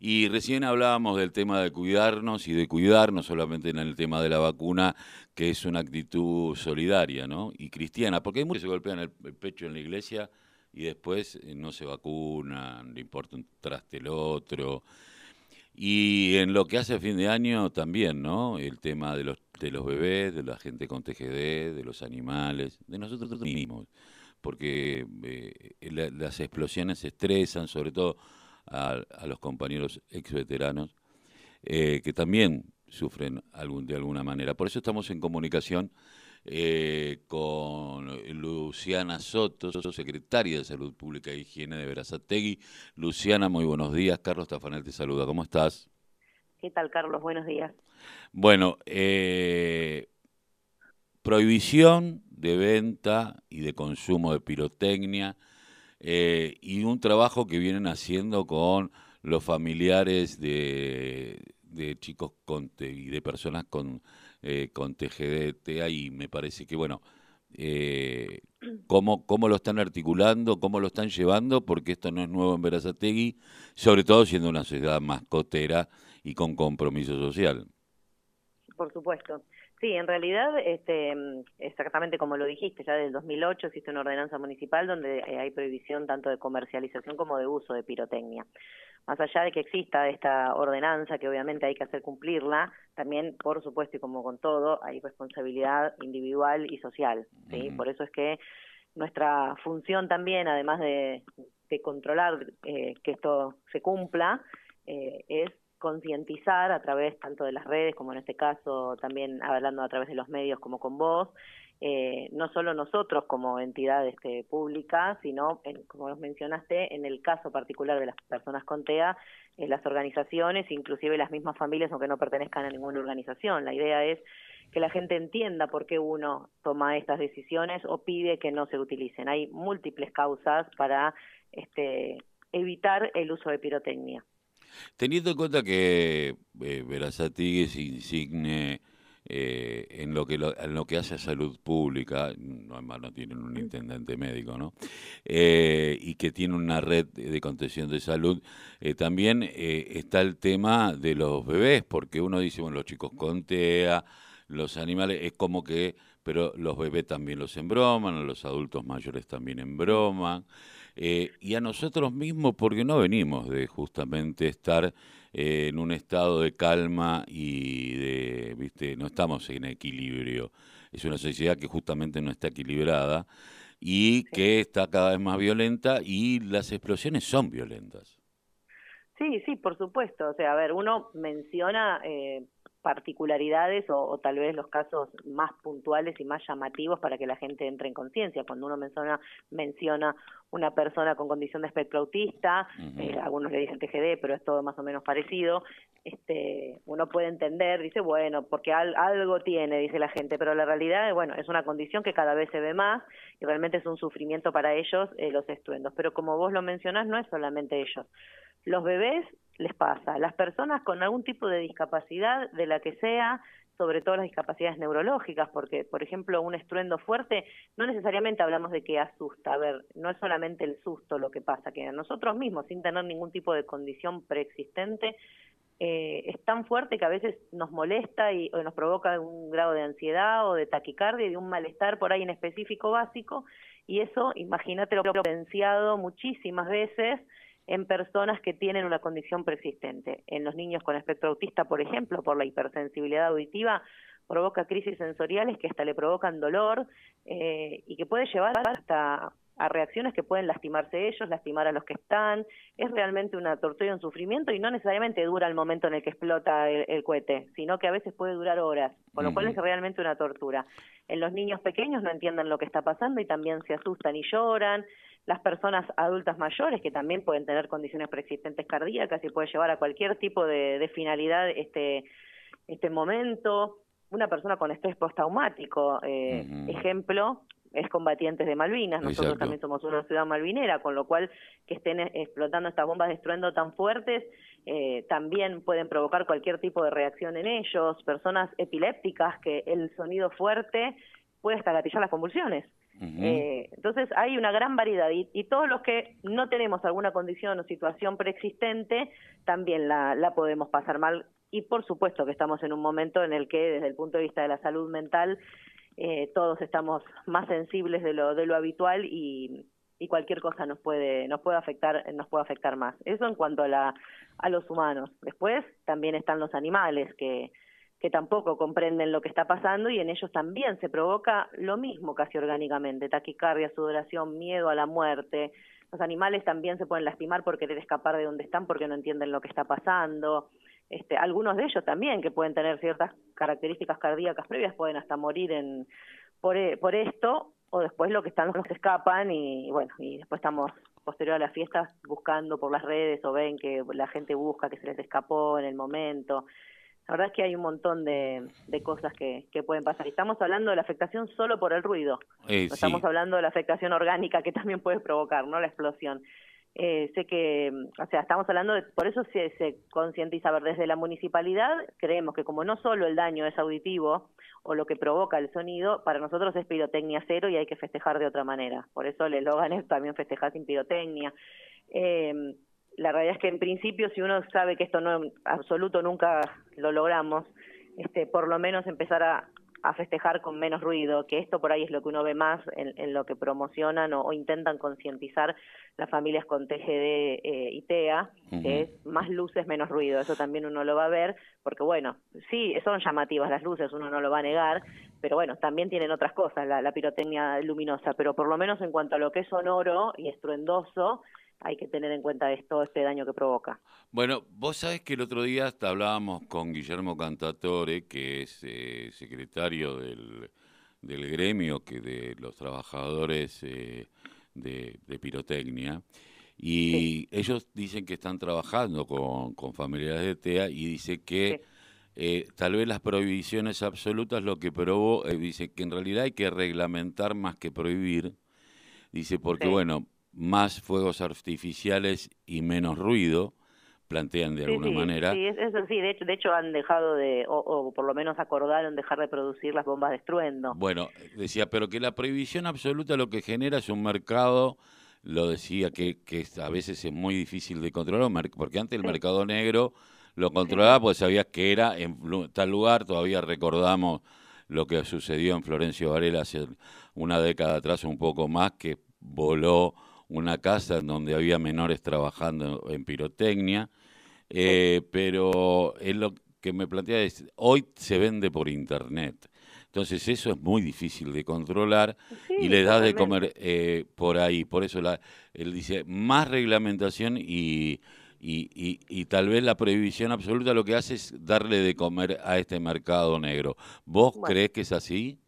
Y recién hablábamos del tema de cuidarnos y de cuidar, no solamente en el tema de la vacuna, que es una actitud solidaria ¿no? y cristiana, porque hay muchos que se golpean el, pecho en la iglesia y después eh, no se vacunan, le importa un traste el otro. Y en lo que hace a fin de año también, ¿no? El tema de los, de los bebés, de la gente con TGD, de los animales, de nosotros mismos, porque eh, las explosiones estresan, sobre todo a, los compañeros ex veteranos eh, que también sufren algún, de alguna manera. Por eso estamos en comunicación eh, con Luciana Soto, secretaria de Salud Pública e Higiene de Verazategui. Luciana, muy buenos días. Carlos Tafanel te saluda. ¿Cómo estás? ¿Qué tal, Carlos? Buenos días. Bueno, eh, prohibición de venta y de consumo de pirotecnia eh, y un trabajo que vienen haciendo con los familiares de, chicos con, y de personas con, eh, con TGD, y me parece que, bueno, eh, cómo, cómo lo están articulando, cómo lo están llevando, porque esto no es nuevo en Verazategui, sobre todo siendo una sociedad mascotera y con compromiso social. Por supuesto. Sí, en realidad, este, exactamente como lo dijiste, ya del 2008 existe una ordenanza municipal donde eh, hay prohibición tanto de comercialización como de uso de pirotecnia. Más allá de que exista esta ordenanza, que obviamente hay que hacer cumplirla, también, por supuesto, y como con todo, hay responsabilidad individual y social. ¿sí? Por eso es que nuestra función también, además de, controlar eh, que esto se cumpla, eh, es concientizar a través tanto de las redes como en este caso también hablando a través de los medios como con vos, eh, no solo nosotros como entidad este, pública, sino, como vos mencionaste, en el caso particular de las personas con TEA, eh, las organizaciones, inclusive las mismas familias, aunque no pertenezcan a ninguna organización. La idea es que la gente entienda por qué uno toma estas decisiones o pide que no se utilicen. Hay múltiples causas para este, evitar el uso de pirotecnia. Teniendo en cuenta que eh, Verazati es insigne eh, en lo que en lo que hace a salud pública, no, no tienen un intendente médico, ¿no? Eh, y que tiene una red de contención de salud, eh, también está el tema de los bebés, porque uno dice, bueno, los chicos con TEA, los animales, es como que, pero los bebés también los embroman, los adultos mayores también embroman. Eh, y a nosotros mismos porque no venimos de justamente estar eh, en un estado de calma y de, viste, no estamos en equilibrio. Es una sociedad que justamente no está equilibrada y que está cada vez más violenta y las explosiones son violentas. Sí, sí, por supuesto. O sea, a ver, uno menciona eh, particularidades o, tal vez los casos más puntuales y más llamativos para que la gente entre en conciencia. Cuando uno menciona, menciona una persona con condición de espectro autista, eh, algunos le dicen TGD, pero es todo más o menos parecido, este, uno puede entender, dice, bueno, porque algo tiene, dice la gente, pero la realidad, bueno, es una condición que cada vez se ve más y realmente es un sufrimiento para ellos eh, los estruendos. Pero como vos lo mencionás, no es solamente ellos. Los bebés les pasa. Las personas con algún tipo de discapacidad, de la que sea, sobre todo las discapacidades neurológicas, porque, por ejemplo, un estruendo fuerte, no necesariamente hablamos de que asusta, a ver, no es solamente el susto lo que pasa, que a nosotros mismos, sin tener ningún tipo de condición preexistente, eh, es tan fuerte que a veces nos molesta y o nos provoca un grado de ansiedad o de taquicardia y de un malestar por ahí en específico básico, y eso, imagínate lo potenciado muchísimas veces en personas que tienen una condición persistente. En los niños con espectro autista, por ejemplo, por la hipersensibilidad auditiva, provoca crisis sensoriales que hasta le provocan dolor eh, y que puede llevar hasta a reacciones que pueden lastimarse ellos, lastimar a los que están. Es realmente una tortura y un sufrimiento y no necesariamente dura el momento en el que explota el, cohete, sino que a veces puede durar horas, con lo cual es realmente una tortura. En los niños pequeños no entienden lo que está pasando y también se asustan y lloran las personas adultas mayores que también pueden tener condiciones preexistentes cardíacas y puede llevar a cualquier tipo de, finalidad este este momento. Una persona con estrés postraumático eh, ejemplo es combatientes de Malvinas. Nosotros también somos una ciudad malvinera con lo cual que estén explotando estas bombas de estruendo tan fuertes eh, también pueden provocar cualquier tipo de reacción en ellos. Personas epilépticas que el sonido fuerte puede hasta gatillar las convulsiones Eh, entonces hay una gran variedad y, y, todos los que no tenemos alguna condición o situación preexistente también la, la podemos pasar mal. Y por supuesto que estamos en un momento en el que desde el punto de vista de la salud mental eh, todos estamos más sensibles de lo, de lo habitual y, y cualquier cosa nos puede nos puede afectar nos puede afectar más. Eso en cuanto a la a los humanos. Después también están los animales que que tampoco comprenden lo que está pasando y en ellos también se provoca lo mismo casi orgánicamente taquicardia sudoración miedo a la muerte. Los animales también se pueden lastimar por querer escapar de donde están porque no entienden lo que está pasando. Este, algunos de ellos también que pueden tener ciertas características cardíacas previas pueden hasta morir en por, e, por esto o después lo que están los que escapan y, bueno y después estamos posterior a las fiestas buscando por las redes o ven que la gente busca que se les escapó en el momento la verdad es que hay un montón de, de cosas que, que pueden pasar. Estamos hablando de la afectación solo por el ruido. Eh, no estamos hablando de la afectación orgánica que también puede provocar, ¿no? La explosión. Eh, sé que, o sea, estamos hablando de, por eso se, se concientiza, a ver, desde la municipalidad creemos que como no solo el daño es auditivo o lo que provoca el sonido, para nosotros es pirotecnia cero y hay que festejar de otra manera. Por eso el eslogan es también festejar sin pirotecnia. Eh, la realidad es que en principio si uno sabe que esto no en absoluto nunca lo logramos, este, por lo menos empezar a, a festejar con menos ruido, que esto por ahí es lo que uno ve más en, en lo que promocionan o, o intentan concientizar las familias con TGD eh, y TEA, que es más luces, menos ruido. Eso también uno lo va a ver, porque bueno, sí, son llamativas las luces, uno no lo va a negar, pero bueno, también tienen otras cosas, la, la pirotecnia luminosa, pero por lo menos en cuanto a lo que es sonoro y estruendoso, hay que tener en cuenta esto, este daño que provoca. Bueno, vos sabés que el otro día hasta hablábamos con Guillermo Cantatore, que es eh, secretario del, del gremio que de los trabajadores eh, de, de pirotecnia, y ellos dicen que están trabajando con, con familiares de TEA y dice que Sí. eh, tal vez las prohibiciones absolutas lo que probó, eh, dice que en realidad hay que reglamentar más que prohibir, dice porque Sí. bueno, más fuegos artificiales y menos ruido, plantean de Sí, alguna sí, manera. Sí, es- eso sí, de hecho, de hecho han dejado de, o, o por lo menos acordaron dejar de producir las bombas de estruendo. Bueno, decía, pero que la prohibición absoluta lo que genera es un mercado, lo decía, que, que a veces es muy difícil de controlar, porque antes el Sí. mercado negro lo controlaba porque sabías que era en tal lugar, todavía recordamos lo que sucedió en Florencio Varela hace una década atrás, un poco más, que voló una casa en donde había menores trabajando en pirotecnia, eh, pero es lo que me plantea es, hoy se vende por internet, entonces eso es muy difícil de controlar y le das de comer eh, por ahí, por eso la, él dice, más reglamentación y, y, y, y tal vez la prohibición absoluta lo que hace es darle de comer a este mercado negro. ¿Vos Bueno. crees que es así?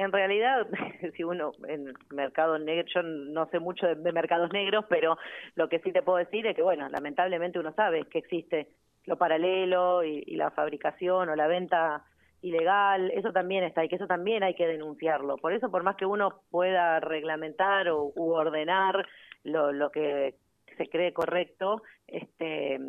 En realidad, si uno en mercado negro, yo no sé mucho de, mercados negros, pero lo que sí te puedo decir es que, bueno, lamentablemente uno sabe que existe lo paralelo y, la fabricación o la venta ilegal, eso también está y que eso también hay que denunciarlo. Por eso, por más que uno pueda reglamentar o u ordenar lo que se cree correcto, este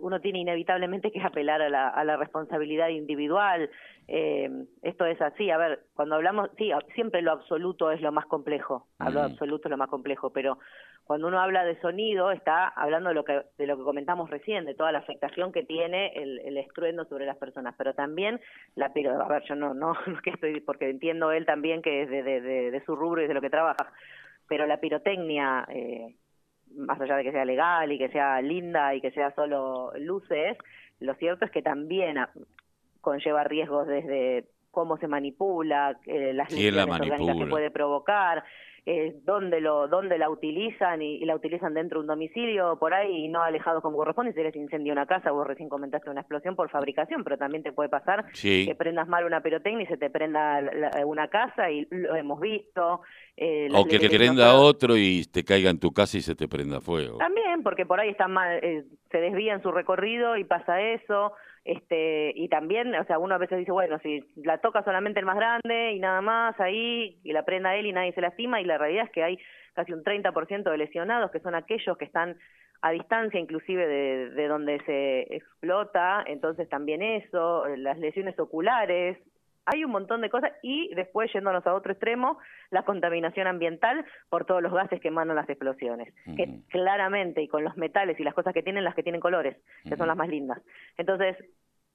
uno tiene inevitablemente que apelar a la, a la responsabilidad individual. Eh, esto es así. A ver, cuando hablamos, sí, siempre lo absoluto es lo más complejo. Hablo de Ujú. absoluto es lo más complejo, pero cuando uno habla de sonido está hablando de lo que de lo que comentamos recién, de toda la afectación que tiene el, el estruendo sobre las personas, pero también la pero a ver, yo no no, no es que estoy porque entiendo él también que es de, de, de, de su rubro y de lo que trabaja, pero la pirotecnia eh, más allá de que sea legal y que sea linda y que sea solo luces, lo cierto es que también ah, conlleva riesgos desde cómo se manipula, eh, las ¿Quién la lesiones orgánicas que manipula? puede provocar, eh, dónde lo dónde la utilizan y, y la utilizan dentro de un domicilio por ahí y no alejados como corresponde, si les incendia una casa, vos recién comentaste una explosión por fabricación, pero también te puede pasar Sí. que prendas mal una pirotecnia y se te prenda la- la- una casa y lo hemos visto. eh, O que te prenda otro y te caiga en tu casa y se te prenda fuego. también, porque por ahí está mal, eh, se desvía en su recorrido y pasa eso. Este, y también, o sea, uno a veces dice, bueno, si la toca solamente el más grande y nada más ahí, y la prenda él y nadie se lastima, y la realidad es que hay casi un 30% de lesionados que son aquellos que están a distancia inclusive de, de donde se explota, entonces también eso, las lesiones oculares, hay un montón de cosas y después yéndonos a otro extremo, la contaminación ambiental por todos los gases que emanan las explosiones, que claramente y con los metales y las cosas que tienen, las que tienen colores, que son las más lindas. Entonces,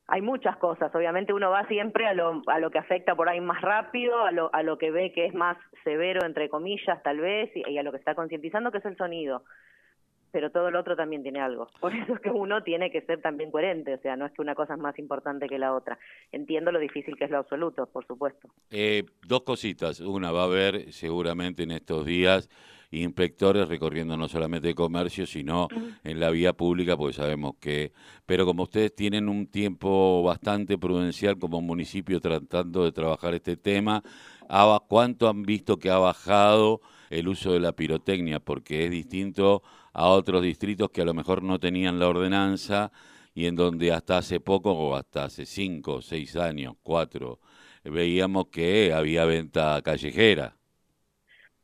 hay muchas cosas, obviamente uno va siempre a lo, a lo que afecta por ahí más rápido, a lo, a lo que ve que es más severo, entre comillas, tal vez, y a lo que está concientizando, que es el sonido pero todo el otro también tiene algo. Por eso es que uno tiene que ser también coherente, o sea, no es que una cosa es más importante que la otra. Entiendo lo difícil que es lo absoluto, por supuesto. Eh, dos cositas. Una, va a haber seguramente en estos días inspectores recorriendo no solamente el comercio, sino en la vía pública, porque sabemos que... Pero como ustedes tienen un tiempo bastante prudencial como municipio tratando de trabajar este tema, ¿cuánto han visto que ha bajado el uso de la pirotecnia? Porque es distinto a otros distritos que a lo mejor no tenían la ordenanza y en donde hasta hace poco, o hasta hace cinco, seis años, cuatro, veíamos que había venta callejera.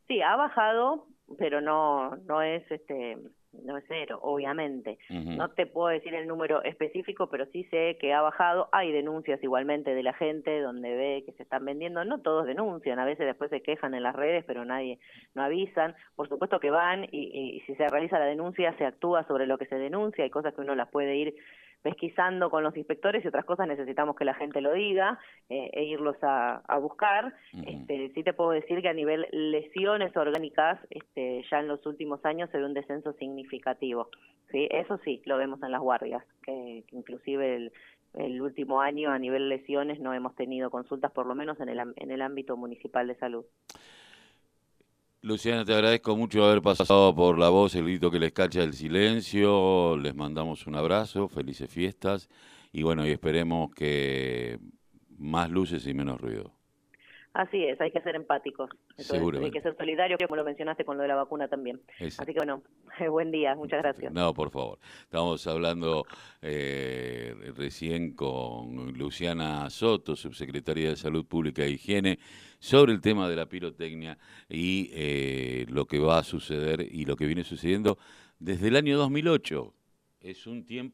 Sí, ha bajado, pero no, no es este no es cero, obviamente. No te puedo decir el número específico, pero sí sé que ha bajado. Hay denuncias igualmente de la gente donde ve que se están vendiendo. No todos denuncian, a veces después se quejan en las redes, pero nadie no avisan. Por supuesto que van y, y si se realiza la denuncia se actúa sobre lo que se denuncia. Hay cosas que uno las puede ir pesquisando con los inspectores y otras cosas necesitamos que la gente lo diga eh, e irlos a, buscar. este, sí te puedo decir que a nivel lesiones orgánicas, este, ya en los últimos años se ve un descenso significativo. ¿sí? Eso sí, lo vemos en las guardias, que, inclusive el, el último año a nivel lesiones no hemos tenido consultas, por lo menos en el, en el ámbito municipal de salud. Luciana, te agradezco mucho haber pasado por la voz, el grito que les cacha el silencio. Les mandamos un abrazo, felices fiestas y bueno, y esperemos que más luces y menos ruido. Así es, hay que ser empáticos. hay que ser solidarios, como lo mencionaste con lo de la vacuna también. Así que bueno, buen día, muchas gracias. No, por favor. Estamos hablando eh, recién con Luciana Soto, subsecretaria de Salud Pública e Higiene, sobre el tema de la pirotecnia y eh, lo que va a suceder y lo que viene sucediendo desde el año 2008. Es un tiempo